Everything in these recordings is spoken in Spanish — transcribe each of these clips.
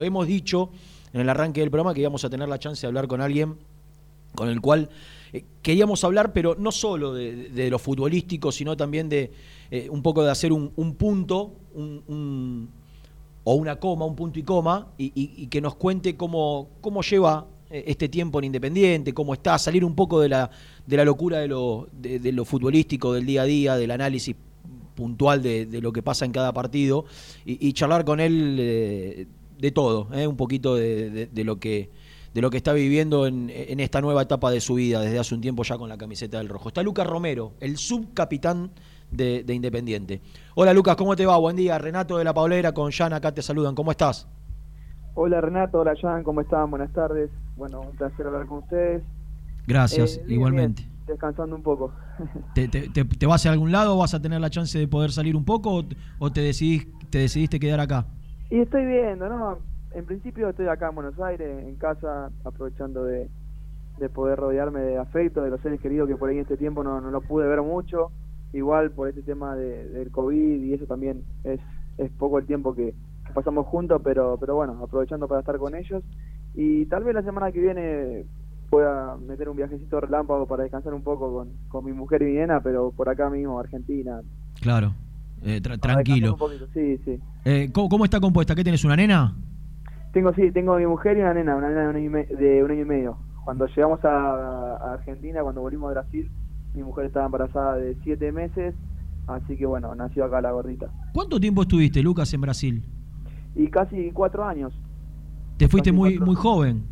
Hemos dicho en el arranque del programa que íbamos a tener la chance de hablar con alguien con el cual eh, queríamos hablar, pero no solo de, lo futbolístico, sino también de eh, un poco de hacer un, punto o una coma, un punto y coma, y, que nos cuente cómo, cómo lleva eh, este tiempo en Independiente, cómo está, salir un poco de la, de la locura de lo, de, lo futbolístico, del día a día, del análisis puntual de, lo que pasa en cada partido, y, charlar con él de todo, ¿eh? un poquito de, lo que de lo que está viviendo en, esta nueva etapa de su vida desde hace un tiempo ya con la camiseta del rojo. Está Lucas Romero, el subcapitán de, Independiente. Hola Lucas, ¿cómo te va? Buen día. Renato de la Paulera con Jan acá te saludan. ¿Cómo estás? Hola Renato, hola Jan, ¿cómo están? Buenas tardes. Bueno, un placer hablar con ustedes. Gracias, eh, igualmente. descansando un poco. ¿Te, te, vas a algún lado? ¿Vas a tener la chance de poder salir un poco o, te, decidís, te decidiste quedar acá? Y estoy viendo, ¿no? En principio estoy acá en Buenos Aires, en casa, aprovechando de, poder rodearme de afecto, de los seres queridos que por ahí en este tiempo no, no lo pude ver mucho. Igual por este tema de, del COVID y eso también es, es poco el tiempo que, pasamos juntos, pero, pero bueno, aprovechando para estar con ellos. Y tal vez la semana que viene pueda meter un viajecito relámpago para descansar un poco con, con mi mujer y mi nena, pero por acá mismo, Argentina. Claro. Eh, tranquilo. Sí, sí. Eh, ¿cómo, está compuesta? ¿Qué tienes, una nena? Tengo, sí, tengo mi mujer y una nena, una nena de un año y, medio. Cuando llegamos a, Argentina, cuando volvimos a Brasil, mi mujer estaba embarazada de siete meses, así que bueno, nació acá la gordita. ¿Cuánto tiempo estuviste, Lucas, en Brasil? Y casi cuatro años. ¿Te fuiste muy muy joven?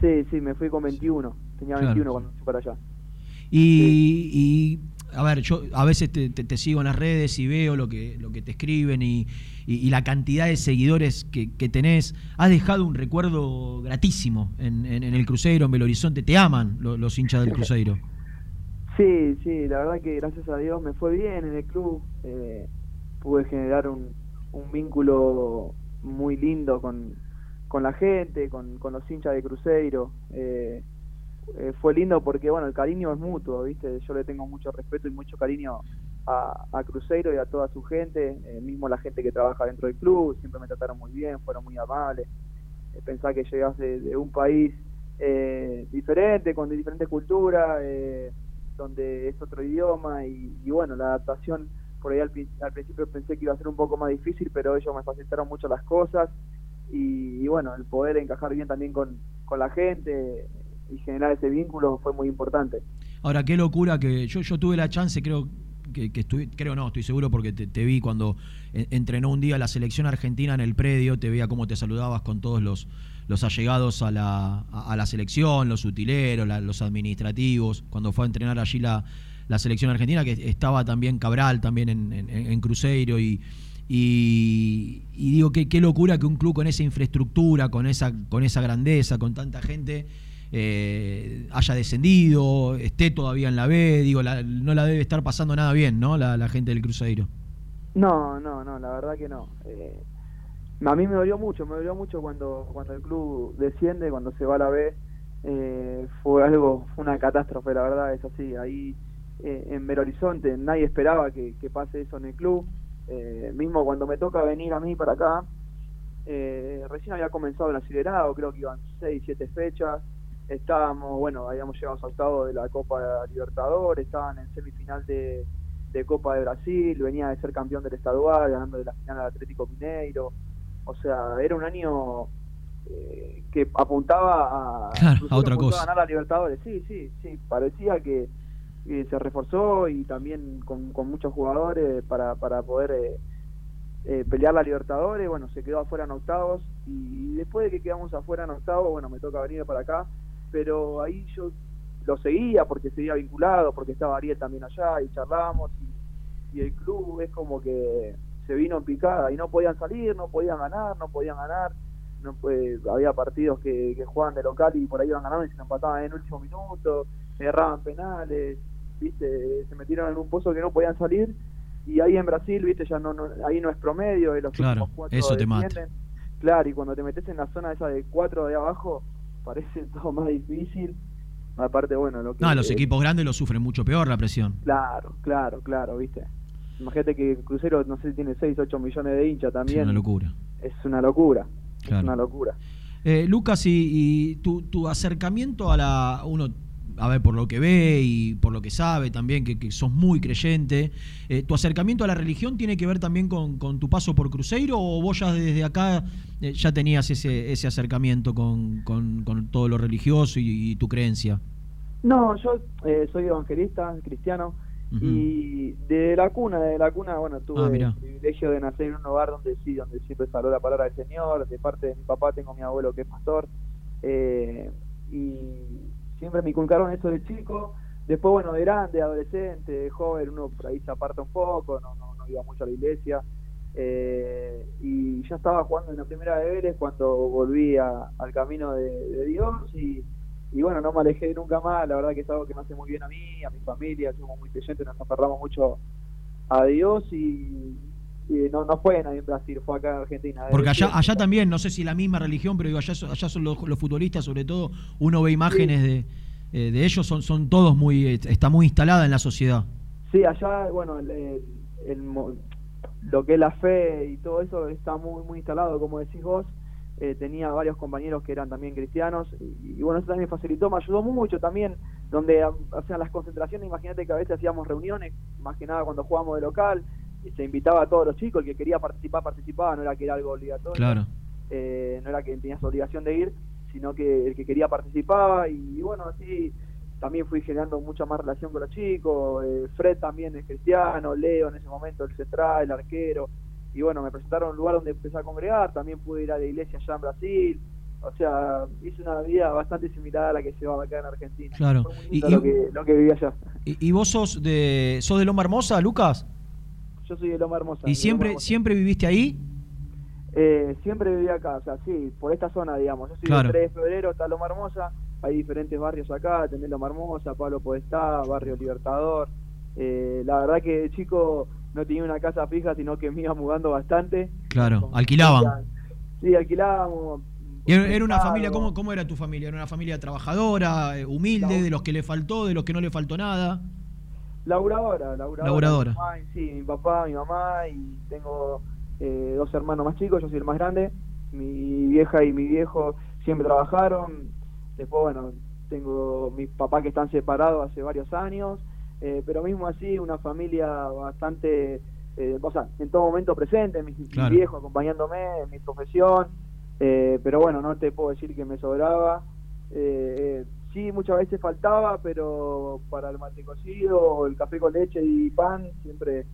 Sí, sí, me fui con 21. Tenía 21 cuando fui para allá. y a ver, yo a veces te, sigo en las redes y veo lo que, lo que te escriben y, la cantidad de seguidores que, tenés. Has dejado un recuerdo gratísimo en, el Cruzeiro, en Belo Horizonte. Te aman los, hinchas del Cruzeiro. Sí, sí, la verdad que gracias a Dios me fue bien en el club. Eh, pude generar un, vínculo muy lindo con, la gente, con, los hinchas de Cruzeiro. Eh, eh, fue lindo porque, bueno, el cariño es mutuo, ¿viste? Yo le tengo mucho respeto y mucho cariño a, a Cruzeiro y a toda su gente, eh, mismo la gente que trabaja dentro del club, siempre me trataron muy bien, fueron muy amables. Eh, que llegas de, un país diferente, con diferentes culturas, donde es otro idioma y, bueno, la adaptación por ahí al, principio pensé que iba a ser un poco más difícil, pero ellos me facilitaron mucho las cosas y, bueno, el poder encajar bien también con, con la gente, y generar ese vínculo fue muy importante. Ahora, qué locura que yo, yo tuve la chance, creo que, que creo no, estoy seguro porque te, vi cuando entrenó un día la selección argentina en el predio, te veía cómo te saludabas con todos los, los allegados a la, a, la selección, los utileros, los administrativos, cuando fue a entrenar allí la, la selección argentina, que estaba también Cabral, también en, en, Cruzeiro y... Y, digo que qué locura que un club con esa infraestructura, con esa, con esa grandeza, con tanta gente, eh, haya descendido, esté todavía en la B, digo, no la debe estar pasando nada bien, ¿no? La, gente del Cruzeiro. No, no, no, la verdad que no. Eh, a mí me dolió mucho, me dolió mucho cuando, cuando el club desciende, cuando se va a la B. Eh, fue algo, fue una catástrofe, la verdad, es así. Ahí en Belo Horizonte nadie esperaba que, pase eso en el club. mismo cuando me toca venir a mí para acá, recién había comenzado el acelerado, creo que iban 6, 7 fechas estábamos, bueno, habíamos llegado a octavos de la Copa Libertadores, estaban en semifinal de, Copa de Brasil, venía de ser campeón del estadual, ganando de la final al Atlético Mineiro. O sea, era un año eh, que apuntaba a, a otra cosa. ganar la Libertadores. Sí, sí, sí, parecía que, se reforzó y también con, muchos jugadores para, para poder eh, eh, pelear la Libertadores. Bueno, se quedó afuera en octavos y, y después de que quedamos afuera en octavos, bueno, me toca venir para acá pero ahí yo lo seguía porque seguía vinculado, porque estaba Ariel también allá y charlamos y, el club es como que se vino en picada y no podían salir, no podían ganar, no podían ganar. No, pues, había partidos que, que jugaban de local y por ahí iban ganando y se empataban en el último minuto, erraban penales, viste, se metieron en un pozo que no podían salir y ahí en Brasil, viste, ya no, ahí no es promedio, de los claro, eso te mata. Claro, y cuando te metes en la zona esa de cuatro de abajo, parece todo más difícil. Aparte, bueno, lo que. No, los equipos grandes lo sufren mucho peor la presión. Claro, claro, claro, ¿viste? Imagínate que Crucero, no sé si tiene 6, 8 millones de hinchas también. Es una locura. Es una locura. es una locura. Eh, Lucas, y, tu, tu, acercamiento a la. Uno, a ver, por lo que ve y por lo que sabe también, que, sos muy creyente, eh, ¿tu acercamiento a la religión tiene que ver también con, tu paso por Cruzeiro o vos ya desde acá eh, ya tenías ese, ese acercamiento con, todo lo religioso y, tu creencia? No, yo soy evangelista, cristiano, y de la cuna, de la cuna, bueno, tuve ah, el privilegio de nacer en un hogar donde sí, donde siempre salió la palabra del Señor. De parte de mi papá tengo a mi abuelo que es pastor. Eh, y siempre me inculcaron eso de chico. Después, bueno, de grande, adolescente, de joven, uno por ahí se aparta un poco, no, no, no iba mucho a la iglesia. Eh, y ya estaba jugando en la primera de Vélez cuando volví al camino de, Dios y y bueno, no me alejé nunca más, la verdad que es algo que me hace muy bien a mí, a mi familia, somos muy creyentes, nos aferramos mucho a Dios y, no, no fue en Brasil, fue acá en Argentina. Porque allá, allá también, no sé si la misma religión, pero allá, allá son los, futbolistas, sobre todo, uno ve imágenes de, eh, de ellos, son, son todos muy, está muy instalada en la sociedad. Sí, allá, bueno, lo que es la fe y todo eso está muy, muy instalado, como decís vos. Eh, tenía varios compañeros que eran también cristianos y, bueno, eso también me facilitó, me ayudó mucho también, donde hacían las concentraciones, imagínate que a veces hacíamos reuniones, más que nada cuando jugábamos de local, se invitaba a todos los chicos, el que quería participar, participaba, no era que era algo obligatorio, claro. Eh, no era que tenías obligación de ir, sino que el que quería participaba y, bueno, así también fui generando mucha más relación con los chicos, eh, Fred también es cristiano, Leo en ese momento el central, el arquero, y bueno, me presentaron a un lugar donde empecé a congregar, también pude ir a la iglesia allá en Brasil, o sea, hice una vida bastante similar a la que se va acá en Argentina. Claro. y, lo, que, lo, que, viví allá. ¿Y, vos sos de, sos de Loma Hermosa, Lucas? Yo soy de Loma Hermosa. ¿Y siempre, siempre viviste ahí? Eh, siempre viví acá, o sea, sí, por esta zona, digamos. Yo soy del 3 de febrero, está Loma Hermosa, hay diferentes barrios acá, tenés Loma Hermosa, Pablo Podestá, Barrio Libertador. Eh, la verdad que chico no tenía una casa fija, sino que me iba mudando bastante. Claro, alquilaban. Sí, alquilábamos. ¿Era una familia, ¿cómo, cómo era tu familia? ¿Era una familia trabajadora, eh, humilde, de los que le faltó, de los que no le faltó nada? Laburadora, laburadora. sí, mi papá, mi mamá y tengo eh, dos hermanos más chicos, yo soy el más grande. Mi vieja y mi viejo siempre trabajaron. Después, bueno, tengo mis papás que están separados hace varios años. Eh, pero mismo así una familia bastante, eh, o sea, en todo momento presente, mi, viejo acompañándome en mi profesión, eh, pero bueno, no te puedo decir que me sobraba. Sí, muchas veces faltaba, pero para el mate cocido, el café con leche y pan siempre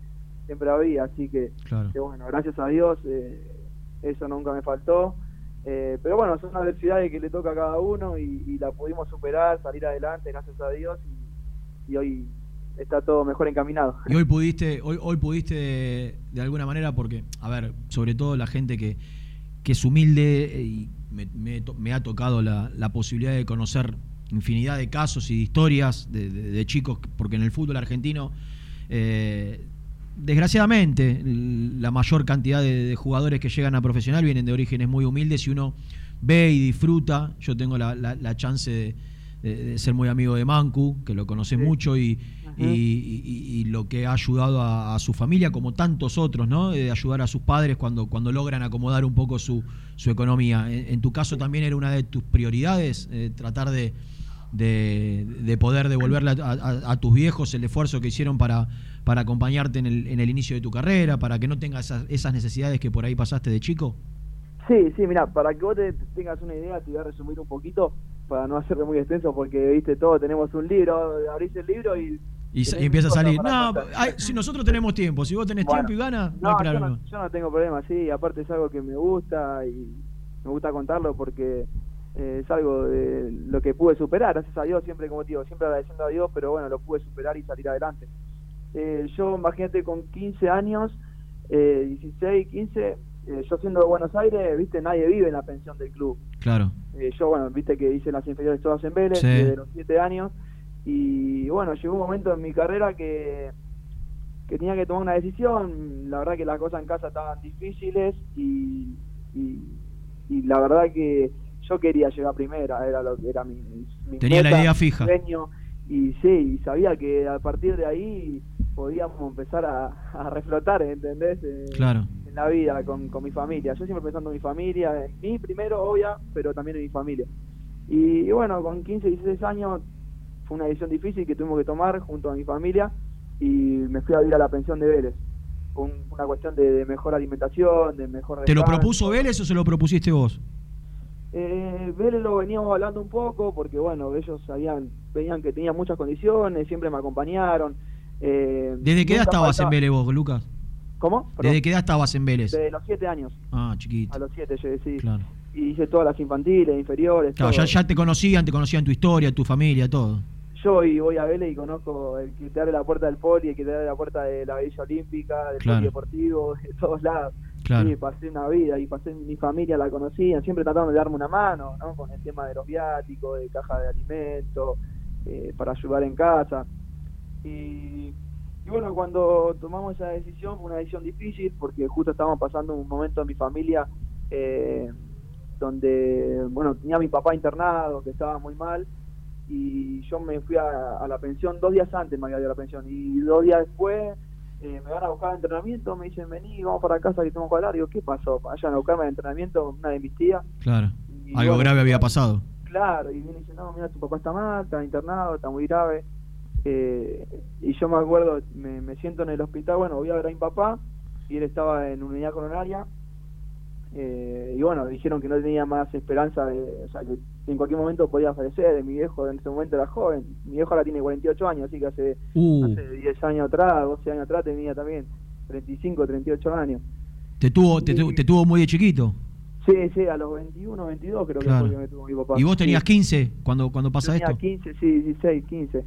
siempre había, así que, bueno, gracias a Dios eso nunca me faltó. pero bueno, son adversidades que le toca a cada uno y, la pudimos superar, salir adelante, gracias a Dios, y hoy está todo mejor encaminado. Y hoy pudiste, hoy, hoy pudiste de, alguna manera, porque, a ver, sobre todo la gente que, que es humilde y me, ha tocado la, posibilidad de conocer infinidad de casos y de historias de, chicos, porque en el fútbol argentino, eh, desgraciadamente, la mayor cantidad de, jugadores que llegan a profesional vienen de orígenes muy humildes y uno ve y disfruta. Yo tengo la, la chance de ser muy amigo de Mancu, que lo conoce mucho y, y, lo que ha ayudado a, su familia, como tantos otros, ¿no? De ayudar a sus padres cuando, cuando logran acomodar un poco su, su economía. En, tu caso también era una de tus prioridades, eh, tratar de, de, poder devolverle a, tus viejos el esfuerzo que hicieron para, para acompañarte en el, en el inicio de tu carrera, para que no tengas esas, esas necesidades que por ahí pasaste de chico. Sí, sí, mira, para que vos te tengas una idea, te voy a resumir un poquito para no hacerlo muy extenso, porque viste todo, tenemos un libro, abrís el libro y... Y, empieza a salir. No, si nosotros tenemos tiempo, si vos tenés tiempo y ganas, no, hay problema. Yo no, tengo problema, sí, aparte es algo que me gusta y me gusta contarlo porque eh, es algo de lo que pude superar, gracias a Dios, siempre como digo, siempre agradeciendo a Dios, pero bueno, lo pude superar y salir adelante. Eh, yo, imagínate, con 15 años, eh, 16, 15, eh, yo siendo de Buenos Aires, viste, nadie vive en la pensión del club. Claro. Eh, yo, bueno, viste que hice las inferiores todas en Vélez, desde los 7 años, y bueno, llegó un momento en mi carrera que, que tenía que tomar una decisión, la verdad que las cosas en casa estaban difíciles y, y, la verdad que yo quería llegar primera, era lo que era mi, mi Tenía la idea fija. Sueño, y sí, y sabía que a partir de ahí podíamos empezar a, a reflotar, ¿entendés? claro la vida con, con mi familia. Yo siempre pensando en mi familia, en mí primero, obvia, pero también en mi familia. Y, bueno, con 15, 16 años fue una decisión difícil que tuvimos que tomar junto a mi familia y me fui a ir a la pensión de Vélez. una cuestión de, mejor alimentación, de mejor... ¿Te lo propuso Vélez o se lo propusiste vos? Eh, Vélez lo veníamos hablando un poco porque, bueno, ellos sabían, veían que tenía muchas condiciones, siempre me acompañaron. Eh, ¿Desde qué edad estabas en Vélez vos, Lucas? ¿Cómo? ¿Desde qué edad estabas en Vélez? Desde los siete años. Ah, chiquito. A los siete, yo sí. Claro. Y hice todas las infantiles, inferiores. Claro, ya, ya, te conocían, te conocían tu historia, tu familia, todo. Yo y voy a Vélez y conozco el que te abre la puerta del poli, el que te abre la puerta de la Villa Olímpica, del claro. deportivo, de todos lados. Sí, pasé una vida y pasé mi familia, la conocían, siempre trataban de darme una mano, ¿no? Con el tema de los viáticos, de caja de alimentos, eh, para ayudar en casa. Y y bueno, cuando tomamos esa decisión, fue una decisión difícil porque justo estábamos pasando un momento en mi familia eh, donde, bueno, tenía a mi papá internado, que estaba muy mal, y yo me fui a, la pensión, dos días antes me había ido a la pensión, y dos días después eh, me van a buscar al entrenamiento, me dicen, vení, vamos para casa que tengo que hablar, digo, ¿qué pasó? Vayan a buscarme al entrenamiento, una de mis tías. Claro, algo grave había pasado. Claro, y viene y dice, no, mira, tu papá está mal, está internado, está muy grave eh, y yo me acuerdo, me, siento en el hospital, bueno, voy a ver a mi papá, y él estaba en unidad coronaria, eh, y bueno, dijeron que no tenía más esperanza, de, o sea, que en cualquier momento podía fallecer, mi viejo en ese momento era joven, mi viejo ahora tiene 48 años, así que hace, uh. hace 10 años atrás, 12 años atrás tenía también 35, 38 años. ¿Te tuvo, te, tuvo muy de chiquito? Sí, sí, a los 21, 22 creo que fue que me tuvo mi papá. ¿Y vos tenías 15 cuando, cuando pasa tenía esto? 15, sí, 16, 15.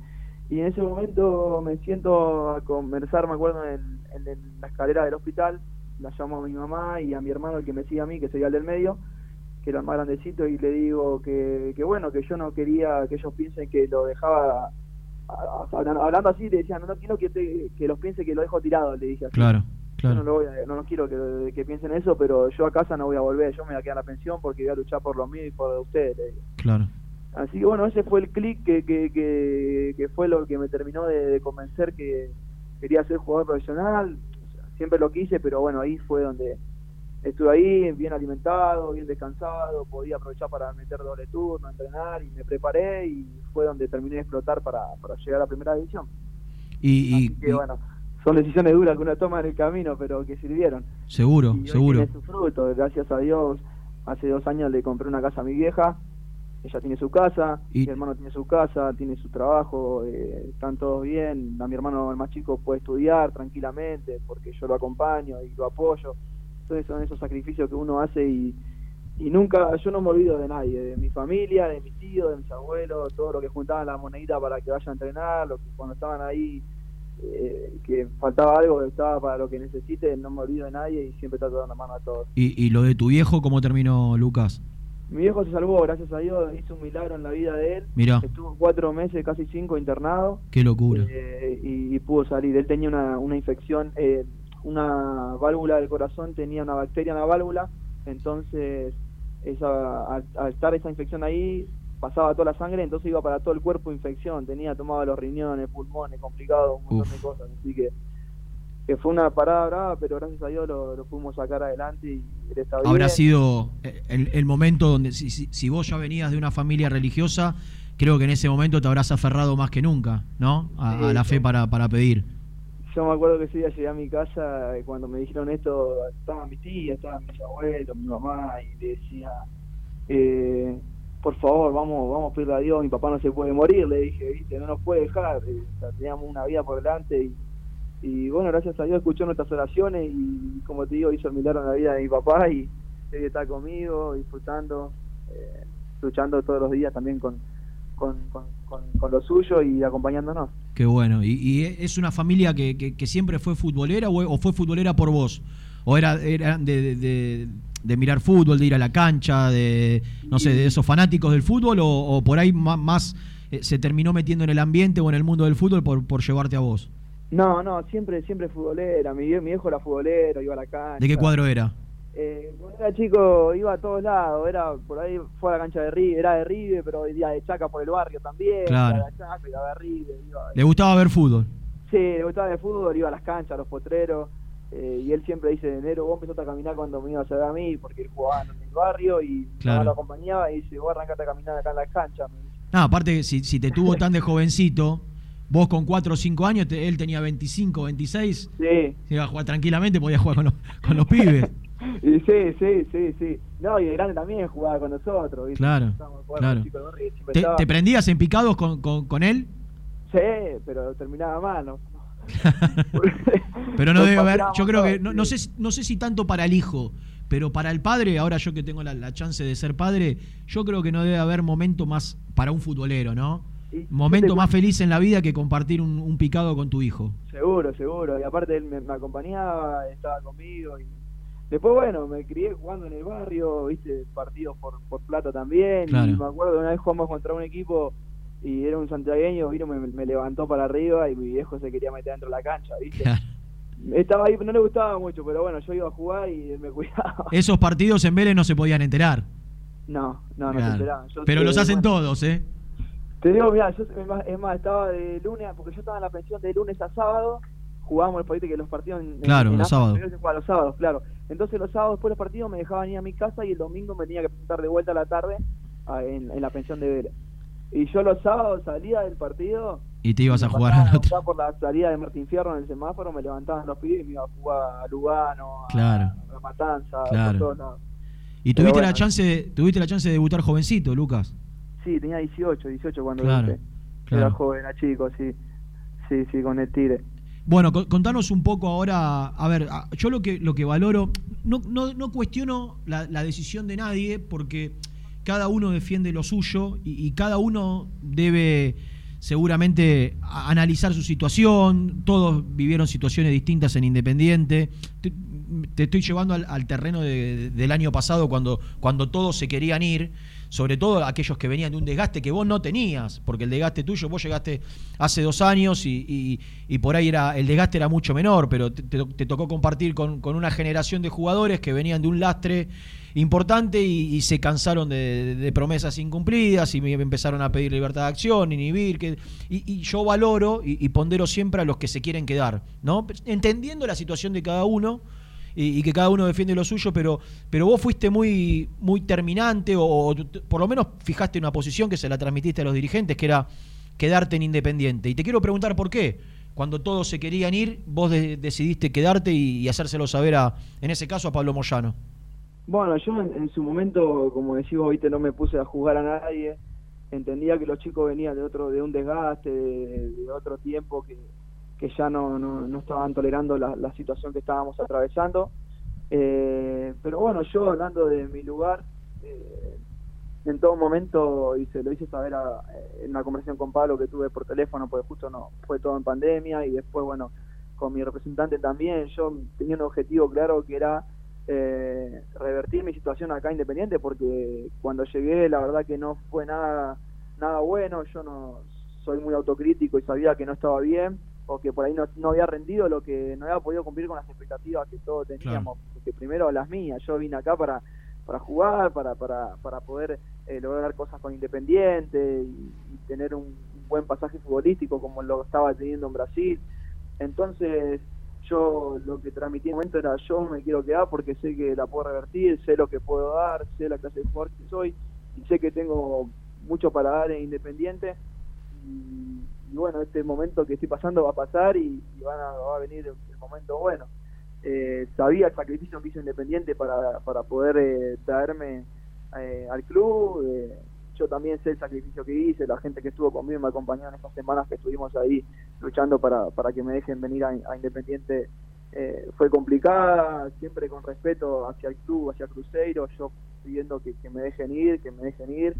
Y en ese momento me siento a conversar, me acuerdo, en, la escalera del hospital, la llamo a mi mamá y a mi hermano, el que me sigue a mí, que sería el del medio, que era el más grandecito, y le digo que, que bueno, que yo no quería que ellos piensen que lo dejaba, hablando así, le decía, no, no quiero que, que los piensen que lo dejo tirado, le dije así. Claro. Claro. Yo no, lo voy a, no, quiero que, que, piensen eso, pero yo a casa no voy a volver, yo me voy a quedar a la pensión porque voy a luchar por lo mío y por ustedes. Claro. Así que bueno, ese fue el clic que, que, que, fue lo que me terminó de, convencer que quería ser jugador profesional. siempre lo quise, pero bueno, ahí fue donde estuve ahí, bien alimentado, bien descansado, podía aprovechar para meter doble turno, entrenar y me preparé y fue donde terminé de explotar para, para llegar a la primera división. Y, que bueno, son decisiones duras que uno toma en el camino, pero que sirvieron. Seguro, seguro. Tiene su fruto, gracias a Dios. Hace dos años le compré una casa a mi vieja ella tiene su casa, mi hermano tiene su casa, tiene su trabajo, eh, están todos bien, a mi hermano el más chico puede estudiar tranquilamente porque yo lo acompaño y lo apoyo. Entonces son esos sacrificios que uno hace y, y nunca, yo no me olvido de nadie, de mi familia, de mis tíos, de mis abuelos, todo lo que juntaban la monedita para que vaya a entrenar, lo que cuando estaban ahí, eh, que faltaba algo, que estaba para lo que necesite, no me olvido de nadie y siempre trato de dar la mano a todos. ¿Y, y lo de tu viejo cómo terminó, Lucas? Mi viejo se salvó, gracias a Dios, hizo un milagro en la vida de él. Mira. Estuvo cuatro meses, casi cinco internado. Qué locura. Eh, y, pudo salir. Él tenía una, una infección, eh, una válvula del corazón, tenía una bacteria en la válvula. Entonces, esa, al, estar esa infección ahí, pasaba toda la sangre, entonces iba para todo el cuerpo infección. Tenía tomado los riñones, pulmones, complicado, un montón de cosas. Así que que fue una parada brava, pero gracias a Dios lo, lo pudimos sacar adelante y él está bien. Habrá sido el, momento donde, si, si, vos ya venías de una familia religiosa, creo que en ese momento te habrás aferrado más que nunca, ¿no? A, la fe para, para pedir. Yo me acuerdo que ese día llegué a mi casa y cuando me dijeron esto, estaban mis tías, estaban mis abuelos, mi mamá, y le decía, eh, por favor, vamos, vamos a pedirle a Dios, mi papá no se puede morir, le dije, viste, no nos puede dejar, eh, teníamos una vida por delante y bueno, gracias a Dios escuchó nuestras oraciones y como te digo, hizo el milagro en la vida de mi papá y él está conmigo, disfrutando, eh, luchando todos los días también con, con, con, lo suyo y acompañándonos. Qué bueno. ¿Y, es una familia que, que, siempre fue futbolera o, fue futbolera por vos? ¿O era, era de, de, mirar fútbol, de ir a la cancha, de, no sé, de esos fanáticos del fútbol o, por ahí más, más eh, se terminó metiendo en el ambiente o en el mundo del fútbol por, por llevarte a vos? No, no, siempre siempre futbolera. Mi, mi viejo era futbolero, iba a la cancha. ¿De qué cuadro era? Eh, cuando era chico iba a todos lados, era por ahí fue a la cancha de River, era de River, pero día de Chaca por el barrio también, claro. de Chaca, iba de River, ¿Le gustaba ver fútbol? Sí, le gustaba ver fútbol, iba a las canchas, a los potreros, eh, y él siempre dice, enero vos empezaste a caminar cuando me ibas a ver a mí, porque él jugaba en el barrio y Claro. lo acompañaba y dice, vos arrancaste a caminar acá en la cancha. me dice. No, aparte, si, si te tuvo tan de jovencito, vos con 4 o 5 años, te- él tenía 25, 26, Sí, se iba a jugar tranquilamente, podía jugar con los, con los pibes. Y sí, sí, sí, sí. No, y de grande también jugaba con nosotros. ¿viste? Claro, claro. ¿Te, prendías en picados con, con- con él? Sí, pero terminaba mal, ¿no? Pero no debe haber, yo creo que, no, no sé, si- no sé si tanto para el hijo, pero para el padre, ahora yo que tengo la, la chance de ser padre, yo creo que no debe haber momento más para un futbolero, ¿no? Y- Momento te- más feliz en la vida que compartir un, un picado con tu hijo. Seguro, seguro. Y aparte él me, me acompañaba, estaba conmigo. Y después, bueno, me crié jugando en el barrio, viste, partidos por, por plata también. Claro. Y me acuerdo de una vez jugamos contra un equipo y era un santiagueño, vino, me, me levantó para arriba y mi viejo se quería meter dentro de la cancha, viste. Claro. Estaba ahí, no le gustaba mucho, pero bueno, yo iba a jugar y él me cuidaba. Esos partidos en Vélez no se podían enterar. No, no, no se enteraban. Yo Pero te- los hacen bueno, todos, ¿eh? Te digo, mira, yo es más, estaba de lunes, porque yo estaba en la pensión de lunes a sábado, jugábamos el partido que los partidos en, Claro, en los sábados. se los claro. Entonces los sábados después de los partidos me dejaban ir a mi casa y el domingo me tenía que presentar de vuelta a la tarde a- en, en la pensión de Vélez. Y yo los sábados salía del partido Y te ibas a jugar otro. buscar por la salida de Martín Fierro en el semáforo, me levantaban los pibes y me iba a jugar a Lugano, a, Claro. a Matanza, Claro. por todos lados. Y Pero tuviste la chance, tuviste la chance de debutar jovencito, Lucas. Sí, tenía 18, 18 cuando Claro, debuté. claro. Era joven, era chico, sí. Sí, sí, con el Tigre. Bueno, co- contanos un poco ahora, a ver, yo lo que, lo que valoro, no, no, no cuestiono la, decisión de nadie porque cada uno defiende lo suyo y, cada uno debe seguramente analizar su situación, todos vivieron situaciones distintas en Independiente. Te, estoy llevando al, al terreno de- del año pasado cuando, cuando todos se querían ir, sobre todo aquellos que venían de un desgaste que vos no tenías, porque el desgaste tuyo, vos llegaste hace dos años y, y- y por ahí era el desgaste era mucho menor, pero te, tocó compartir con, con una generación de jugadores que venían de un lastre importante y, se cansaron de, promesas incumplidas y me empezaron a pedir libertad de acción, inhibir, que, y, y yo valoro y, y pondero siempre a los que se quieren quedar, ¿no? Entendiendo la situación de cada uno y, que cada uno defiende lo suyo, pero, pero vos fuiste muy, muy terminante o, por lo menos fijaste una posición que se la transmitiste a los dirigentes, que era quedarte en Independiente. Y te quiero preguntar por qué. Cuando todos se querían ir, vos de- decidiste quedarte y, hacérselo saber a, en ese caso, a Pablo Moyano. Bueno, yo en, su momento, como decís vos, no me puse a jugar a nadie. Entendía que los chicos venían de otro, de un desgaste, de, de otro tiempo que, que ya no, no, no estaban tolerando la, la situación que estábamos atravesando. Eh, pero bueno, yo hablando de mi lugar, eh, en todo momento y se lo hice saber eh, en una conversación con Pablo que tuve por teléfono, porque justo no fue todo en pandemia y después, bueno, con mi representante también, yo tenía un objetivo claro que era eh, revertir mi situación acá independiente porque cuando llegué la verdad que no fue nada nada bueno, yo no soy muy autocrítico y sabía que no estaba bien o que por ahí no, no había rendido lo que no había podido cumplir con las expectativas que todos teníamos, porque primero las mías, yo vine acá para para jugar, para para, para poder eh, lograr cosas con Independiente y, y tener un, un buen pasaje futbolístico como lo estaba teniendo en Brasil. Entonces, yo lo que transmití en el momento era yo me quiero quedar porque sé que la puedo revertir, sé lo que puedo dar, sé la clase de jugador que soy y sé que tengo mucho para dar en Independiente y, y bueno, este momento que estoy pasando va a pasar y, van a, va a venir el, momento bueno. Eh, sabía el sacrificio que hizo Independiente para, para poder eh, traerme eh, al club, eh, yo también sé el sacrificio que hice, la gente que estuvo conmigo me acompañó en estas semanas que estuvimos ahí luchando para, para que me dejen venir a, a Independiente eh, fue complicada, siempre con respeto hacia el club, hacia Cruzeiro, yo pidiendo que, que me dejen ir, que me dejen ir,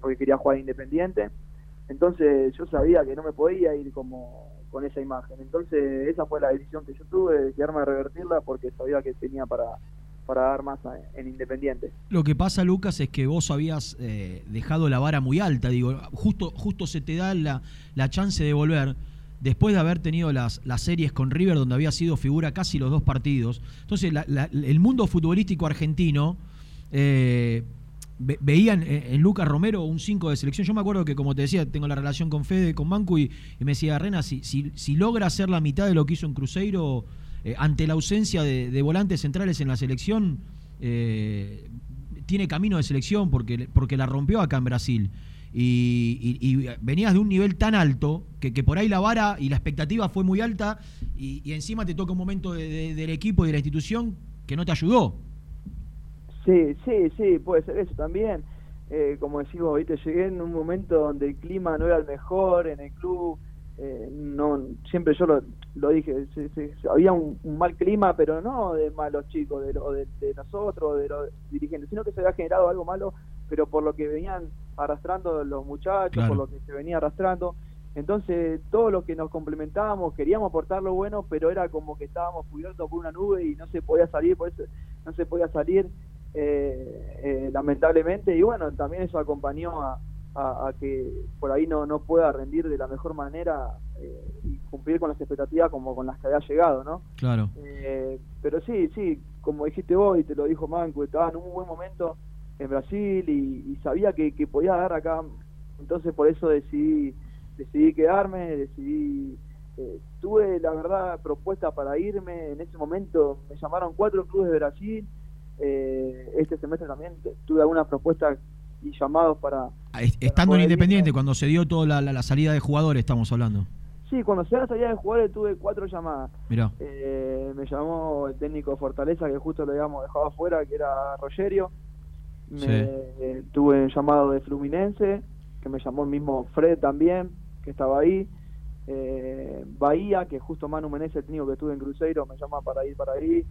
porque quería jugar Independiente. Entonces yo sabía que no me podía ir como con esa imagen. Entonces esa fue la decisión que yo tuve, de quedarme a revertirla porque sabía que tenía para, para dar más en Independiente. Lo que pasa, Lucas, es que vos habías eh, dejado la vara muy alta. Digo, justo, justo se te da la, la chance de volver después de haber tenido las, las series con River, donde había sido figura casi los dos partidos. Entonces, la- la- el mundo futbolístico argentino eh, ve- veían en, en Lucas Romero un 5 de selección. Yo me acuerdo que, como te decía, tengo la relación con Fede, con Banco, y, me decía, Rena, si, si, si logra hacer la mitad de lo que hizo en Cruzeiro, ante la ausencia de, volantes centrales en la selección, tiene camino de selección porque, porque la rompió acá en Brasil. Y, venías de un nivel tan alto que, por ahí la vara y la expectativa fue muy alta y, encima te toca un momento del equipo y de la institución que no te ayudó. Sí, sí, sí, puede ser eso también. Eh, como decimos, ¿viste? llegué en un momento donde el clima no era el mejor en el club. Eh, no Siempre yo lo, dije, había un, mal clima, pero no de malos chicos, de, de, nosotros, de los dirigentes, sino que se había generado algo malo, pero por lo que venían arrastrando los muchachos, por lo que se venía arrastrando. Entonces, todos los que nos complementábamos queríamos aportar lo bueno, pero era como que estábamos cubiertos por una nube y no se podía salir, por eso no se podía salir. Eh, eh, lamentablemente, y bueno, también eso acompañó a, que por ahí no, no pueda rendir de la mejor manera eh, y cumplir con las expectativas como con las que había llegado, ¿no? Claro. pero sí, sí, como dijiste vos y te lo dijo Manco, estaba en un buen momento en Brasil y, sabía que, podía dar acá, entonces por eso decidí, decidí quedarme, decidí tuve la verdad propuesta para irme en ese momento me llamaron cuatro clubes de Brasil eh, este semestre también tuve algunas propuestas y llamados para... Ah, estando en Independiente, cuando se dio toda la, salida de jugadores, estamos hablando. Sí, cuando se dio la salida de jugadores tuve cuatro llamadas. Mirá. Eh, me llamó el técnico de Fortaleza, que justo lo habíamos dejado afuera, que era Rogerio. Me, tuve un llamado de Fluminense, que me llamó el mismo Fred también, que estaba ahí. Eh, Bahía, que justo Manu Menezes, el técnico que estuve en Cruzeiro, me llama para ir para ahí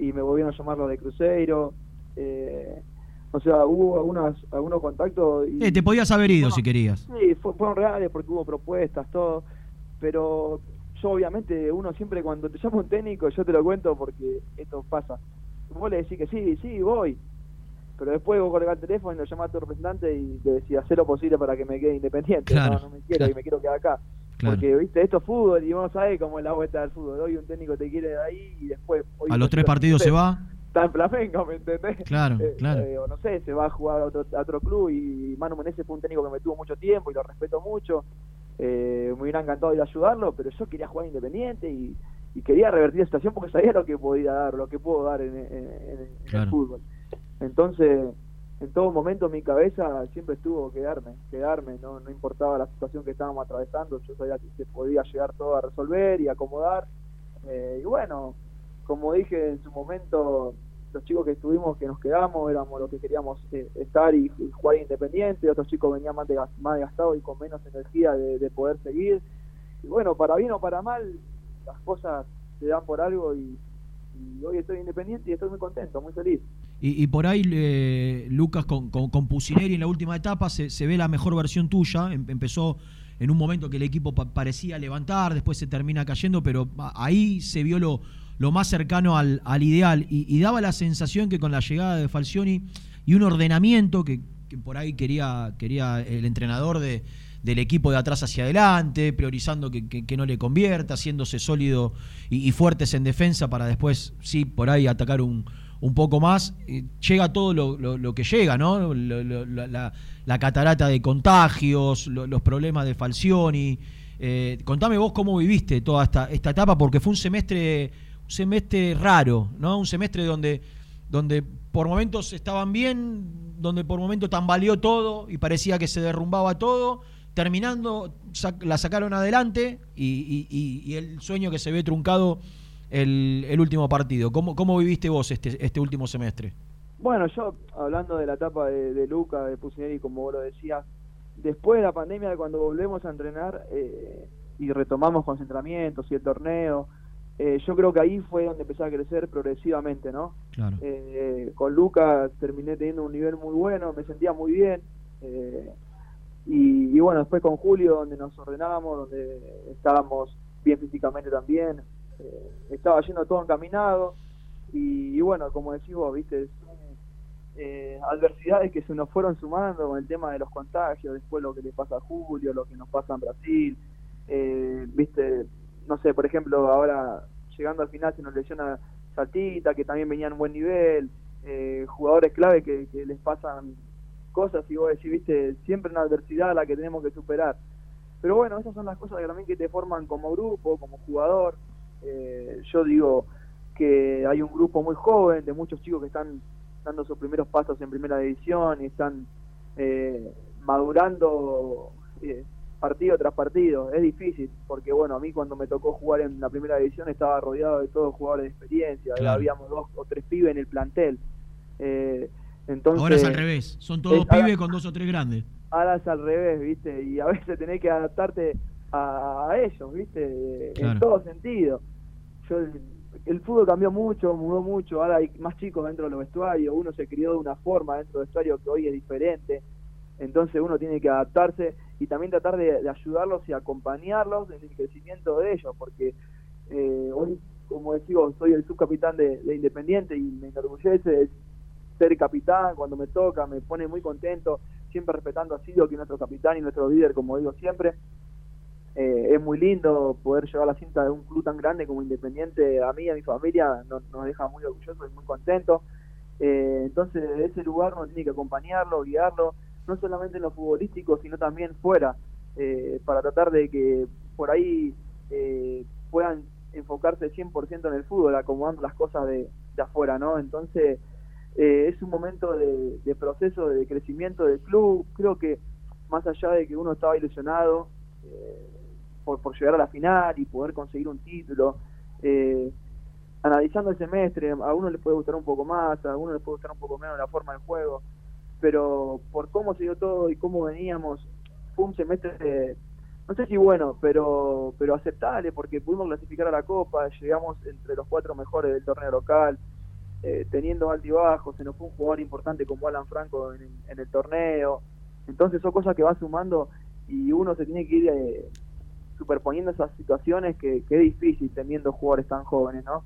y me volvieron a llamarlo de Cruzeiro. Eh, o sea, hubo algunas, algunos contactos. Y, eh, te podías haber ido si querías. Sí, fueron reales porque hubo propuestas, todo. Pero yo, obviamente, uno siempre cuando te llama un técnico, yo te lo cuento porque esto pasa. Vos le decís que sí, sí, voy. Pero después vos colgás el teléfono y lo llamás a tu representante y le decís, hacer lo posible para que me quede independiente. no, no me quiero y me quiero quedar acá. Porque, viste, esto es fútbol y vos sabés cómo es la vuelta del fútbol. Hoy un técnico te quiere de ahí y después... a los tres partidos se va. Está en Flamengo, ¿me entendés? Claro, eh, claro. Eh, o no sé, se va a jugar a otro, otro club y Manu Menezes fue un técnico que me tuvo mucho tiempo y lo respeto mucho. Eh, me hubiera encantado ir a ayudarlo, pero yo quería jugar independiente y, quería revertir la situación porque sabía lo que podía dar, lo que puedo dar en, el fútbol. Entonces en todo momento mi cabeza siempre estuvo quedarme, quedarme, no, no importaba la situación que estábamos atravesando, yo sabía que se podía llegar todo a resolver y acomodar. Eh, y bueno, como dije en su momento, los chicos que estuvimos, que nos quedamos, éramos los que queríamos eh, estar y, jugar independiente, otros chicos venían más, de, más desgastados y con menos energía de, poder seguir. Y bueno, para bien o para mal, las cosas se dan por algo y hoy estoy independiente y estoy muy contento, muy feliz. Y, por ahí, eh, Lucas, con, con, Pusineri en la última etapa se, se ve la mejor versión tuya. Em, empezó en un momento que el equipo parecía levantar, después se termina cayendo, pero ahí se vio lo, lo más cercano al, al ideal. Y, daba la sensación que con la llegada de Falcioni y un ordenamiento que, por ahí quería, quería el entrenador de, del equipo de atrás hacia adelante, priorizando que, que, no le convierta, haciéndose sólido y, fuertes en defensa para después, sí, por ahí atacar un, un poco más, llega todo lo, que llega, ¿no? La, catarata de contagios, los problemas de Falcioni. Eh, contame vos cómo viviste toda esta, esta etapa, porque fue un semestre, semestre raro, ¿no? Un semestre donde, donde por momentos estaban bien, donde por momentos tambaleó todo y parecía que se derrumbaba todo. Terminando, la sacaron adelante y el sueño que se ve truncado el, último partido. ¿Cómo, ¿Cómo viviste vos este, este último semestre? Bueno, yo hablando de la etapa de, Luca, de Pusineri, como vos lo decías, después de la pandemia, cuando volvemos a entrenar eh, y retomamos concentramientos y el torneo, eh, yo creo que ahí fue donde empecé a crecer progresivamente, ¿no? Claro. Eh, con Luca terminé teniendo un nivel muy bueno, me sentía muy bien. Y, y, bueno, después con Julio, donde nos ordenábamos, donde estábamos bien físicamente también, eh, estaba yendo todo encaminado y, bueno, como decís vos, viste, eh, adversidades que se nos fueron sumando con el tema de los contagios, después lo que le pasa a Julio, lo que nos pasa en Brasil, eh, viste, no sé, por ejemplo, ahora llegando al final se nos lesiona Saltita, que también venía en buen nivel, jugadores clave que, les pasan cosas y vos decís, viste, siempre una adversidad la que tenemos que superar. Pero bueno, esas son las cosas que también que te forman como grupo, como jugador, eh, yo digo, que hay un grupo muy joven de muchos chicos que están dando sus primeros pasos en primera división y están eh, madurando eh, partido tras partido. Es difícil, porque bueno, a mí cuando me tocó jugar en la primera división estaba rodeado de todos jugadores de experiencia, habíamos dos o tres pibes en el plantel. Eh, entonces, ahora es al revés, son todos pibes con dos o tres grandes. Ahora es al revés, ¿viste? Y a veces tenés que adaptarte a, ellos, ¿viste? En todo sentido. Yo el fútbol cambió mucho, mudó mucho, ahora hay más chicos dentro de los vestuarios, uno se crió de una forma dentro del vestuario que hoy es diferente, entonces uno tiene que adaptarse y también tratar de, ayudarlos y acompañarlos en el crecimiento de ellos, porque eh, hoy, como decimos, soy el subcapitán de, Independiente y me enorgullece ser capitán cuando me toca, me pone muy contento, siempre respetando a Silvio, que es nuestro capitán y nuestro líder, como digo siempre. Eh, es muy lindo poder llevar la cinta de un club tan grande como Independiente a mí a mi familia, nos, deja muy orgullosos y muy contentos. Eh, entonces, de ese lugar uno tiene que acompañarlo, guiarlo, no solamente en lo futbolístico, sino también fuera, eh, para tratar de que por ahí puedan enfocarse 100% en el fútbol, acomodando las cosas de, afuera, ¿no? Entonces, es un momento de, de proceso de crecimiento del club, creo que más allá de que uno estaba ilusionado, por, llegar a la final y poder conseguir un título. Eh, analizando el semestre, a uno le puede gustar un poco más, a uno le puede gustar un poco menos la forma del juego, pero por cómo se dio todo y cómo veníamos, fue un semestre, no sé si bueno, pero, pero aceptable, porque pudimos clasificar a la Copa, llegamos entre los cuatro mejores del torneo local, eh, teniendo altibajos, se nos fue un jugador importante como Alan Franco en, el torneo, entonces son cosas que va sumando y uno se tiene que ir eh, superponiendo esas situaciones que, es difícil teniendo jugadores tan jóvenes, ¿no?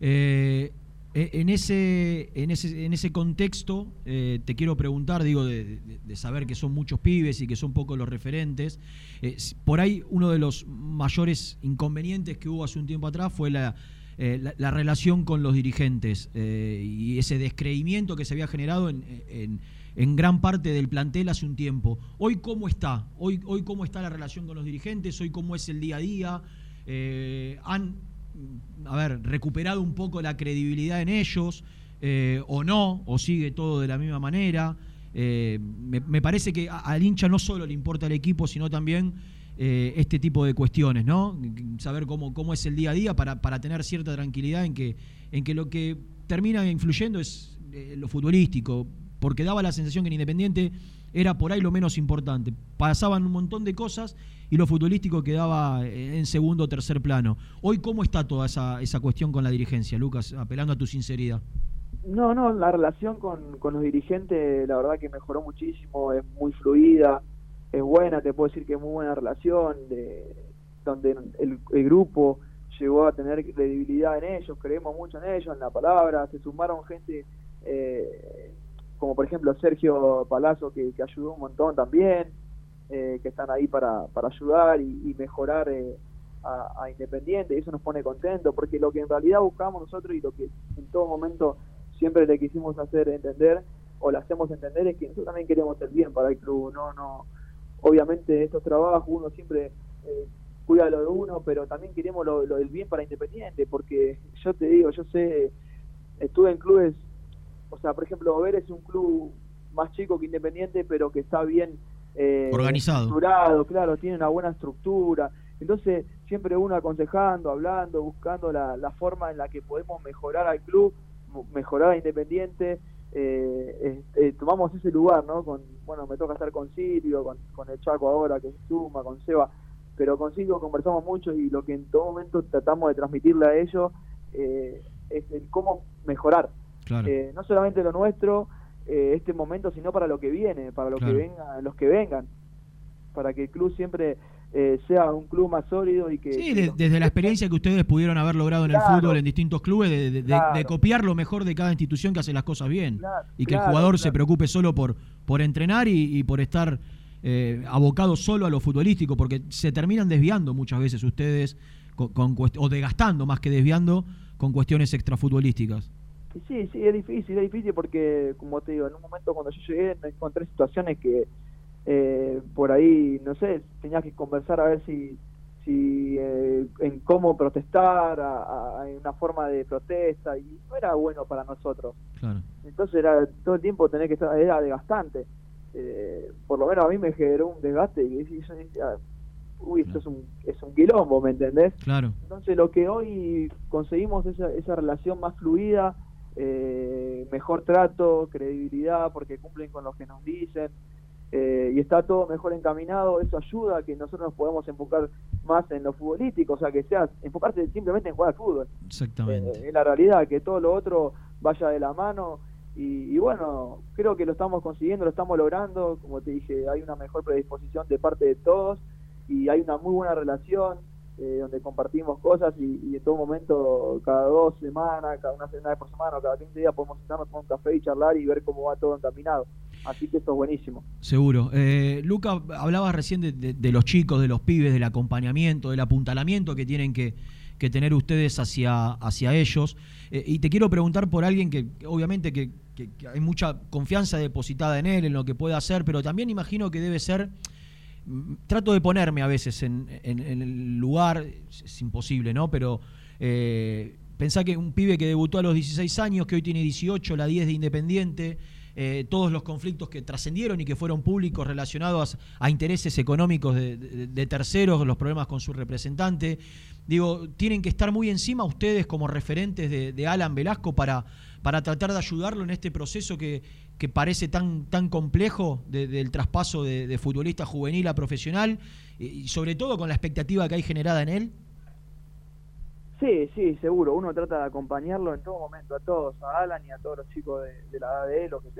Eh, e, en, ese, en, ese, en ese contexto, eh, te quiero preguntar, digo, de, saber que son muchos pibes y que son pocos los referentes, eh, por ahí uno de los mayores inconvenientes que hubo hace un tiempo atrás fue la, la, relación con los dirigentes y ese descreimiento que se había generado en, en en gran parte del plantel hace un tiempo. Hoy cómo está, hoy, cómo está la relación con los dirigentes, hoy cómo es el día a día, eh, han, a ver, recuperado un poco la credibilidad en ellos, eh, o no, o sigue todo de la misma manera. Eh, me, parece que al hincha no solo le importa el equipo, sino también este tipo de cuestiones, ¿no? Saber cómo, cómo es el día a día para, para tener cierta tranquilidad en que, en que lo que termina influyendo es lo futbolístico porque daba la sensación que en Independiente era por ahí lo menos importante. Pasaban un montón de cosas y lo futbolístico quedaba en segundo o tercer plano. Hoy, ¿cómo está toda esa, esa cuestión con la dirigencia, Lucas? Apelando a tu sinceridad. No, no, la relación con, con los dirigentes, la verdad que mejoró muchísimo, es muy fluida, es buena, te puedo decir que es muy buena relación, de, donde el, el grupo llegó a tener credibilidad en ellos, creemos mucho en ellos, en la palabra, se sumaron gente eh, como por ejemplo Sergio Palazzo, que, ayudó un montón también, eh, que están ahí para, para ayudar y, mejorar eh, a, Independiente, y eso nos pone contentos, porque lo que en realidad buscamos nosotros y lo que en todo momento siempre le quisimos hacer entender, o le hacemos entender, es que nosotros también queremos el bien para el club, no, no, obviamente estos trabajos uno siempre eh, cuida lo de uno, pero también queremos lo, lo del bien para Independiente, porque yo te digo, yo sé, estuve en clubes o sea, por ejemplo, Over es un club más chico que Independiente, pero que está bien eh, organizado. Estructurado, claro, tiene una buena estructura. Entonces, siempre uno aconsejando, hablando, buscando la, forma en la que podemos mejorar al club, mejorar a Independiente. Eh, eh, tomamos ese lugar, ¿no? Con, bueno, me toca estar con Silvio, con, el Chaco ahora, que suma, con Seba, pero con Silvio conversamos mucho y lo que en todo momento tratamos de transmitirle a ellos es el cómo mejorar. Eh, no solamente lo nuestro, eh, este momento, sino para lo que viene, para lo que venga, los que vengan, para que el club siempre eh, sea un club más sólido y que... Sí, desde la experiencia que ustedes pudieron haber logrado en el fútbol en distintos clubes, de, copiar lo mejor de cada institución que hace las cosas bien. Y que el jugador se preocupe solo por, por entrenar y, por estar abocado solo a lo futbolístico, porque se terminan desviando muchas veces ustedes, con, o desgastando más que desviando con cuestiones extrafutbolísticas sí, sí, es difícil, es difícil porque, como te digo, en un momento cuando yo llegué me encontré situaciones que eh, por ahí, no sé, tenía que conversar a ver si, si eh, en cómo protestar, a, una forma de protesta, y no era bueno para nosotros. Entonces era todo el tiempo tener que estar, era desgastante. Eh, por lo menos a mí me generó un desgaste y decía, uy, esto es un, es un quilombo, ¿me entendés? Claro. Entonces lo que hoy conseguimos esa, esa relación más fluida, eh, mejor trato, credibilidad, porque cumplen con lo que nos dicen, eh, y está todo mejor encaminado, eso ayuda a que nosotros nos podamos enfocar más en lo futbolístico, o sea, que sea enfocarse simplemente en jugar al fútbol. Exactamente. Eh, en la realidad, que todo lo otro vaya de la mano. Y, bueno, creo que lo estamos consiguiendo, lo estamos logrando. Como te dije, hay una mejor predisposición de parte de todos y hay una muy buena relación. Eh, donde compartimos cosas y, en todo momento, cada dos semanas, cada una, vez por semana, cada 15 días podemos sentarnos, tomar un café y charlar y ver cómo va todo encaminado. Así que esto es buenísimo. Seguro. Eh, Luca, hablabas recién de, los chicos, de los pibes, del acompañamiento, del apuntalamiento que tienen que, tener ustedes hacia, hacia ellos. Eh, y te quiero preguntar por alguien que obviamente que, hay mucha confianza depositada en él, en lo que puede hacer, pero también imagino que debe ser trato de ponerme a veces en, el lugar, es imposible, ¿no? Pero eh, que un pibe que debutó a los 16 años, que hoy tiene 18, la 10 de Independiente, eh, todos los conflictos que trascendieron y que fueron públicos relacionados a, intereses económicos de, terceros, los problemas con su representante. Digo, tienen que estar muy encima ustedes como referentes de, Alan Velasco para, para tratar de ayudarlo en este proceso que, que parece tan, tan complejo del traspaso de, futbolista juvenil a profesional y sobre todo con la expectativa que hay generada en él? Sí, sí, seguro. Uno trata de acompañarlo en todo momento, a todos, a Alan y a todos los chicos de, la edad de él, los que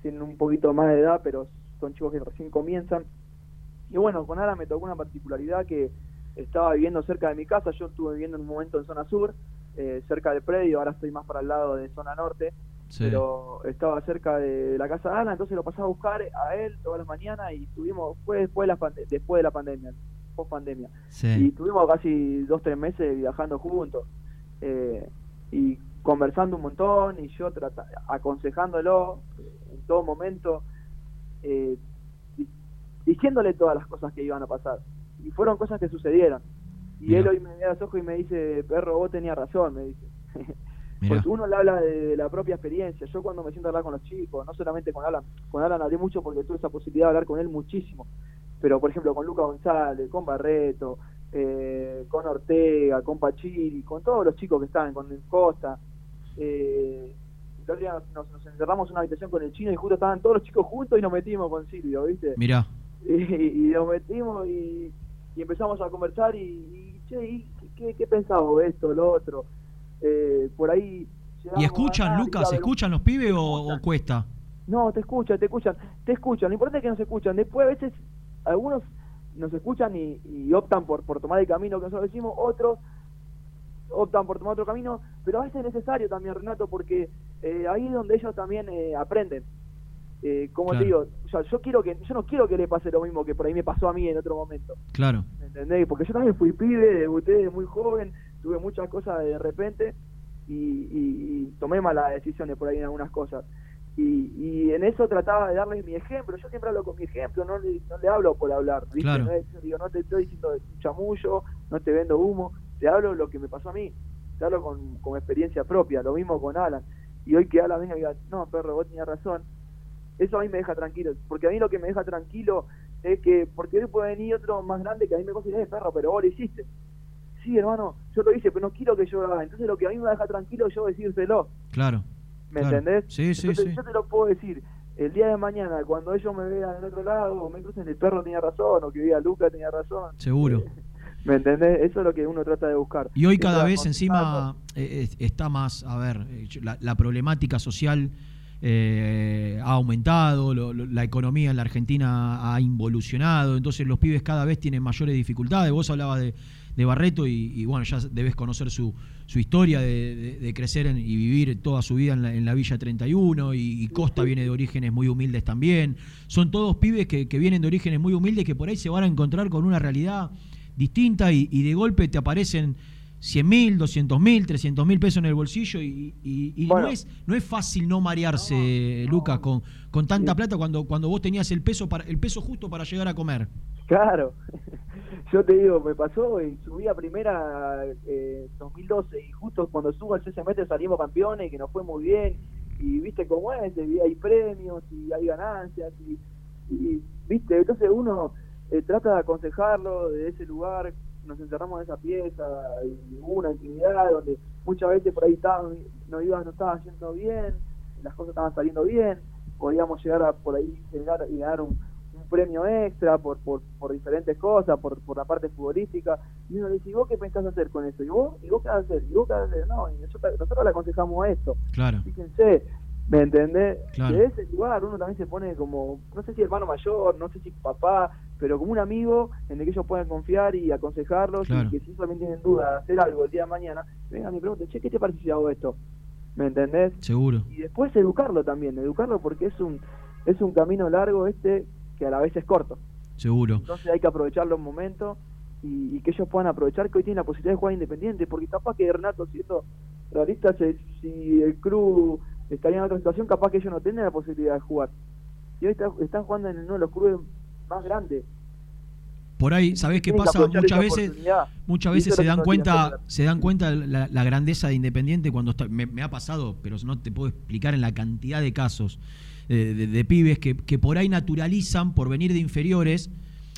tienen un poquito más de edad, pero son chicos que recién comienzan. Y bueno, con Alan me tocó una particularidad que estaba viviendo cerca de mi casa, yo estuve viviendo en un momento en zona sur, eh, cerca del predio, ahora estoy más para el lado de zona norte, pero estaba cerca de la casa de Ana, entonces lo pasaba a buscar a él todas las mañanas y estuvimos, fue después de la, después de la pandemia, post pandemia, y estuvimos casi dos, tres meses viajando juntos eh, y conversando un montón y yo aconsejándolo en todo momento, eh, diciéndole todas las cosas que iban a pasar. Y fueron cosas que sucedieron. Y él hoy me da los ojos y me dice, perro, vos tenías razón, me dice. Porque uno le habla de, la propia experiencia. Yo cuando me siento a hablar con los chicos, no solamente con Alan, con Alan hablé mucho porque tuve esa posibilidad de hablar con él muchísimo. Pero por ejemplo con Luca González, con Barreto, eh, con Ortega, con Pachiri, con todos los chicos que estaban, con Costa. Eh, el otro día nos, encerramos en una habitación con el chino y justo estaban todos los chicos juntos y nos metimos con Silvio, ¿viste? Mirá. Y, nos metimos y, empezamos a conversar y, che, ¿qué, qué pensamos esto, lo otro? Eh, por ahí... ¿Y escuchan, Lucas? ¿Escuchan los pibes o, cuesta? No, te escuchan, te escuchan, te escuchan. Lo importante es que nos escuchan. Después a veces algunos nos escuchan y, optan por, por tomar el camino que nosotros decimos, otros optan por tomar otro camino, pero a veces es necesario también, Renato, porque eh, ahí es donde ellos también eh, aprenden. Eh, como te digo, yo quiero que yo no quiero que le pase lo mismo que por ahí me pasó a mí en otro momento. Claro. ¿Me entendés? Porque yo también fui pibe, debuté muy joven, tuve muchas cosas de repente y, tomé malas decisiones por ahí en algunas cosas. Y, en eso trataba de darles mi ejemplo. Yo siempre hablo con mi ejemplo, no le, no le hablo por hablar. Claro. No, digo, no te estoy diciendo un chamullo, no te vendo humo, te hablo lo que me pasó a mí, te hablo con, con experiencia propia. Lo mismo con Alan. Y hoy que Alan venga y diga, no, perro, vos tenías razón, eso a mí me deja tranquilo. Porque a mí lo que me deja tranquilo es que, porque hoy puede venir otro más grande que a mí me considera perro, pero vos lo hiciste sí, hermano, yo lo hice, pero no quiero que yo lo haga. Entonces lo que a mí me deja tranquilo yo decírselo. Claro. ¿Me entendés? Sí, sí, sí. Yo te lo puedo decir. El día de mañana, cuando ellos me vean en otro lado, o me crucen el perro tenía razón, o que vea Luca tenía razón. Seguro. ¿Me entendés? Eso es lo que uno trata de buscar. Y hoy cada vez encima eh, está más, a ver, eh, la, problemática social eh, ha aumentado, la economía en la Argentina ha involucionado, entonces los pibes cada vez tienen mayores dificultades. Vos hablabas de, Barreto y, bueno, ya debes conocer su, su historia de, crecer y vivir toda su vida en la, Villa 31 y, Costa viene de orígenes muy humildes también. Son todos pibes que, vienen de orígenes muy humildes que por ahí se van a encontrar con una realidad distinta y, de golpe te aparecen 100 mil, 200 mil, 300 mil pesos en el bolsillo y, no, es, no es fácil no marearse, Lucas, con, con tanta plata cuando, cuando vos tenías el peso, para, el peso justo para llegar a comer. Claro. yo te digo, me pasó y subí a primera eh, 2012 y justo cuando subo al CSM salimos campeones, que nos fue muy bien y viste cómo es, y hay premios y hay ganancias y, y viste, entonces uno eh, trata de aconsejarlo de ese lugar, nos encerramos en esa pieza y hubo una intimidad donde muchas veces por ahí estaba, no iba, no estaba yendo bien, las cosas estaban saliendo bien, podíamos llegar a por ahí llegar y ganar un, premio extra por, por, por diferentes cosas, por, por la parte futbolística, y uno le dice, ¿y vos qué pensás hacer con eso? ¿Y vos? ¿Y vos qué vas a hacer? ¿Y vos qué vas a hacer? No, y nosotros, le aconsejamos esto. Claro. Fíjense, ¿me entendés? Claro. De ese lugar uno también se pone como, no sé si hermano mayor, no sé si papá, pero como un amigo en el que ellos puedan confiar y aconsejarlos y que si también tienen duda de hacer algo el día de mañana, vengan y pregunten, che, ¿qué te parece si hago esto? ¿Me entendés? Seguro. Y después educarlo también, educarlo porque es un es un camino largo este que a la vez es corto. Seguro. Entonces hay que aprovechar los momentos y, que ellos puedan aprovechar que hoy tienen la posibilidad de jugar independiente, porque capaz que Renato, siendo realista, si el club estaría en otra situación, capaz que ellos no tienen la posibilidad de jugar. Y hoy están jugando en uno de los clubes más grande. Por ahí, ¿sabés qué pasa? Muchas veces, muchas veces se dan cuenta, se dan cuenta la, la grandeza de Independiente cuando me, ha pasado, pero no te puedo explicar en la cantidad de casos eh, de, pibes que, que, por ahí naturalizan por venir de inferiores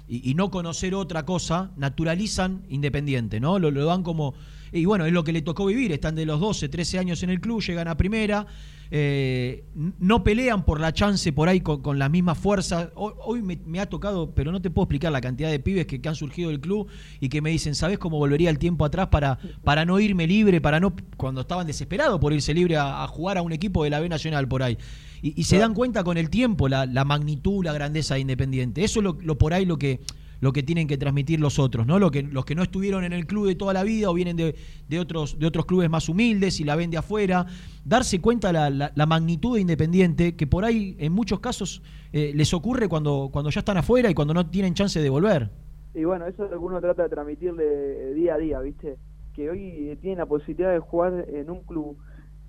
y, no conocer otra cosa, naturalizan Independiente, ¿no? Lo, lo dan como y bueno, es lo que le tocó vivir, están de los 12, 13 años en el club, llegan a primera, eh, no pelean por la chance por ahí con, la misma fuerza. Hoy, me, ha tocado, pero no te puedo explicar la cantidad de pibes que, han surgido del club y que me dicen, ¿sabes cómo volvería el tiempo atrás para, para no irme libre, para no, cuando estaban desesperados por irse libre a, jugar a un equipo de la B Nacional por ahí? Y, se dan cuenta con el tiempo la, magnitud, la grandeza de Independiente. Eso es lo por ahí lo que lo que tienen que transmitir los otros, ¿no? Lo que, los que no estuvieron en el club de toda la vida o vienen de, de otros, de otros clubes más humildes y la ven de afuera, darse cuenta la, la, magnitud de Independiente, que por ahí en muchos casos eh, les ocurre cuando, cuando ya están afuera y cuando no tienen chance de volver. Y bueno, eso es lo que uno trata de transmitirle día a día, ¿viste? Que hoy tienen la posibilidad de jugar en un club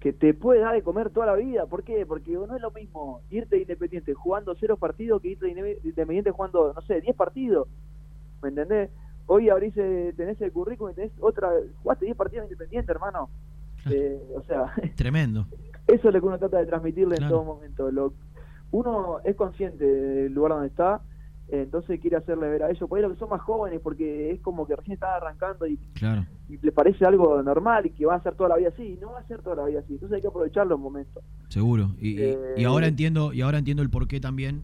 que te puede dar de comer toda la vida. ¿Por qué? Porque no es lo mismo irte Independiente jugando cero partidos que irte Independiente jugando, no sé, diez partidos. ¿Me entendés? Hoy abrís, tenés el currículum y tenés otra. Jugaste diez partidos Independiente, hermano. Eh, o sea. Tremendo. Eso es lo que uno trata de transmitirle en todo momento. Lo, uno es consciente del lugar donde está entonces quiere hacerle ver a ellos, por ahí que son más jóvenes, porque es como que recién están arrancando y, y le parece algo normal y que va a ser toda la vida así, no va a ser toda la vida así, entonces hay que aprovechar los momentos. Seguro, y, y ahora eh, entiendo y ahora entiendo el porqué también,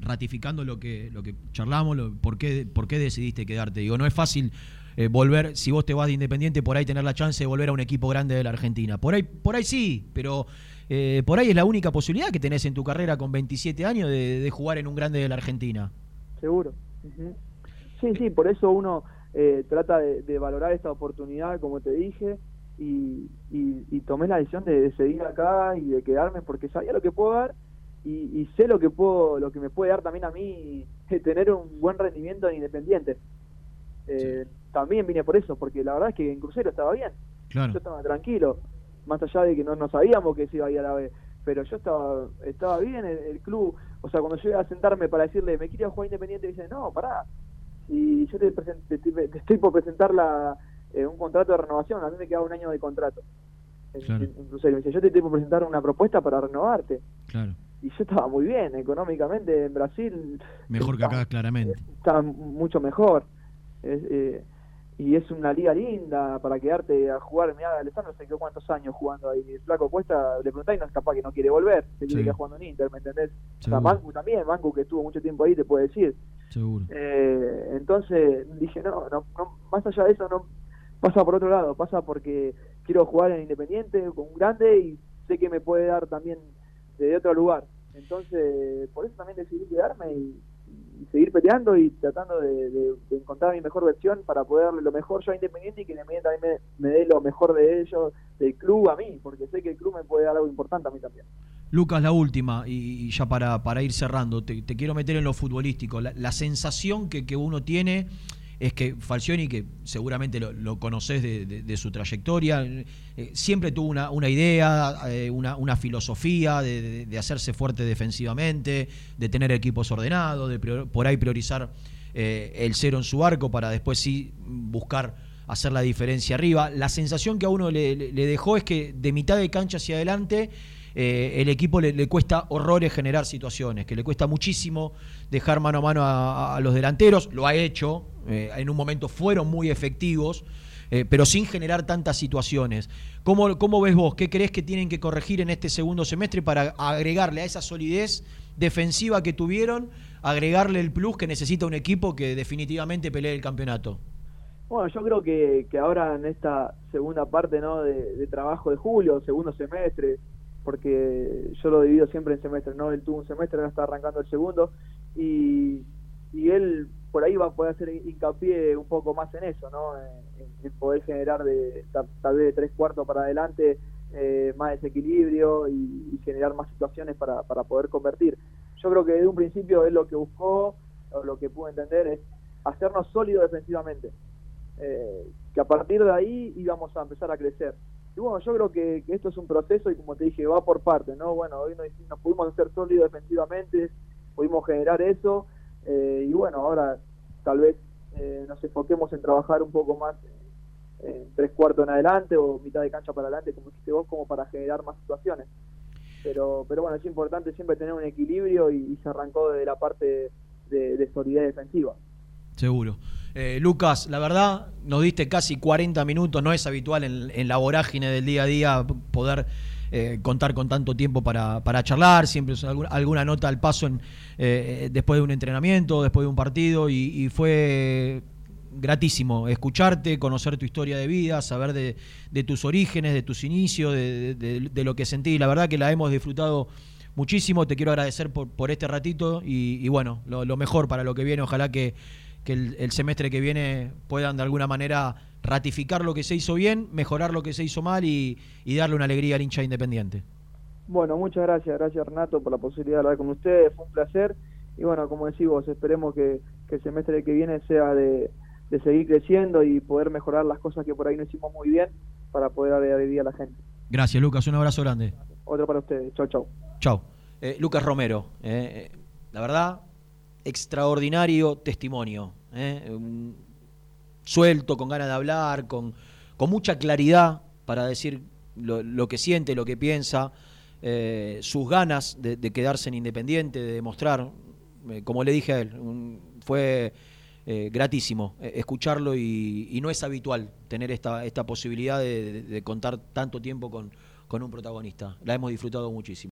ratificando lo que lo que charlamos, lo, por, qué, por qué decidiste quedarte. Digo, no es fácil eh, volver, si vos te vas de Independiente, por ahí tener la chance de volver a un equipo grande de la Argentina. Por ahí, por ahí sí, pero eh, por ahí es la única posibilidad que tenés en tu carrera con 27 años de, jugar en un grande de la Argentina. Seguro. Sí, sí, por eso uno eh, trata de, valorar esta oportunidad, como te dije, y, y, tomé la decisión de, seguir acá y de quedarme porque sabía lo que puedo dar y, sé lo que puedo, lo que me puede dar también a mí tener un buen rendimiento en Independiente. Eh, también vine por eso, porque la verdad es que en Crucero estaba bien. Yo estaba tranquilo más allá de que no, no sabíamos que se iba a ir a la B, pero yo estaba estaba bien, el, club, o sea, cuando yo iba a sentarme para decirle, me quiero jugar independiente, dice, no, pará, y yo te, estoy por presentar la, eh, un contrato de renovación, a mí me queda un año de contrato. Incluso me dice, yo te estoy por presentar una propuesta para renovarte. Claro. Y yo estaba muy bien, económicamente en Brasil. Mejor que acá, claramente. Estaba mucho mejor. Eh, y es una liga linda para quedarte a jugar. Mira, Alessandro se quedó cuántos años jugando ahí. El flaco Cuesta, le preguntáis y no es capaz que no quiere volver. Se quiere quedar jugando en Inter, ¿me entendés? O sea, Mancu también, Mancu que estuvo mucho tiempo ahí, te puede decir. Seguro. Eh, entonces dije, no, no, más allá de eso, no pasa por otro lado. Pasa porque quiero jugar en Independiente con un grande y sé que me puede dar también de otro lugar. Entonces, por eso también decidí quedarme y seguir peleando y tratando de, encontrar mi mejor versión para poder darle lo mejor yo a Independiente y que Independiente también me, dé lo mejor de ellos, del club a mí, porque sé que el club me puede dar algo importante a mí también. Lucas, la última, y, ya para, para ir cerrando, te, quiero meter en lo futbolístico, la, sensación que, que uno tiene es que Falcioni, que seguramente lo, conoces de, su trayectoria, eh, siempre tuvo una, una idea, eh, una, una, filosofía de, hacerse fuerte defensivamente, de tener equipos ordenados, de por ahí priorizar el cero en su arco para después sí buscar hacer la diferencia arriba. La sensación que a uno le, dejó es que de mitad de cancha hacia adelante eh, el equipo le, cuesta horrores generar situaciones, que le cuesta muchísimo dejar mano a mano a, los delanteros. Lo ha hecho, eh, en un momento fueron muy efectivos. Eh, pero sin generar tantas situaciones. ¿Cómo, ¿Cómo ves vos? ¿Qué crees que tienen que corregir en este segundo semestre para agregarle a esa solidez defensiva que tuvieron, agregarle el plus que necesita un equipo que definitivamente pelee el campeonato? Bueno, yo creo que, que ahora en esta segunda parte ¿no? de, trabajo de julio, segundo semestre, porque yo lo divido siempre en semestres, ¿no? Él tuvo un semestre, ahora está arrancando el segundo, y, y él por ahí va a poder hacer hincapié un poco más en eso, ¿no? En, poder generar de tal vez de tres cuartos para adelante eh, más desequilibrio y, generar más situaciones para, para poder convertir. Yo creo que desde un principio él lo que buscó, o lo que pudo entender, es hacernos sólidos defensivamente. Eh, que a partir de ahí íbamos a empezar a crecer. Y bueno, yo creo que, esto es un proceso y como te dije, va por partes, ¿no? Bueno, hoy nos, pudimos hacer sólidos defensivamente, pudimos generar eso, eh, y bueno, ahora tal vez eh, nos enfoquemos en trabajar un poco más en tres cuartos en adelante o mitad de cancha para adelante, como dijiste vos, como para generar más situaciones. Pero, pero bueno, es importante siempre tener un equilibrio y, se arrancó desde la parte de, de solidez defensiva. Seguro. Eh, Lucas, la verdad, nos diste casi 40 minutos, no es habitual en, la vorágine del día a día poder eh, contar con tanto tiempo para, charlar, siempre es alguna, nota al paso en, eh, después de un entrenamiento, después de un partido, y, fue gratísimo escucharte, conocer tu historia de vida, saber de, tus orígenes, de tus inicios, de, lo que sentí. La verdad que la hemos disfrutado muchísimo, te quiero agradecer por, este ratito y, bueno, lo mejor para lo que viene, ojalá que que el, semestre que viene puedan de alguna manera ratificar lo que se hizo bien, mejorar lo que se hizo mal y, darle una alegría al hincha independiente. Bueno, muchas gracias, gracias Renato por la posibilidad de hablar con ustedes, fue un placer y bueno, como decís vos, esperemos que, el semestre que viene sea de, seguir creciendo y poder mejorar las cosas que por ahí no hicimos muy bien para poder alegría a la gente. Gracias Lucas, un abrazo grande. Otro para ustedes, chau chau. Chau. Eh, Lucas Romero, eh, eh, la verdad, extraordinario testimonio. ¿eh? Suelto, con ganas de hablar, con, con mucha claridad para decir lo, que siente, lo que piensa, eh, sus ganas de, quedarse en Independiente, de demostrar, eh, como le dije a él, fue gratísimo escucharlo y, no es habitual tener esta, esta posibilidad de, contar tanto tiempo con, con un protagonista. La hemos disfrutado muchísimo.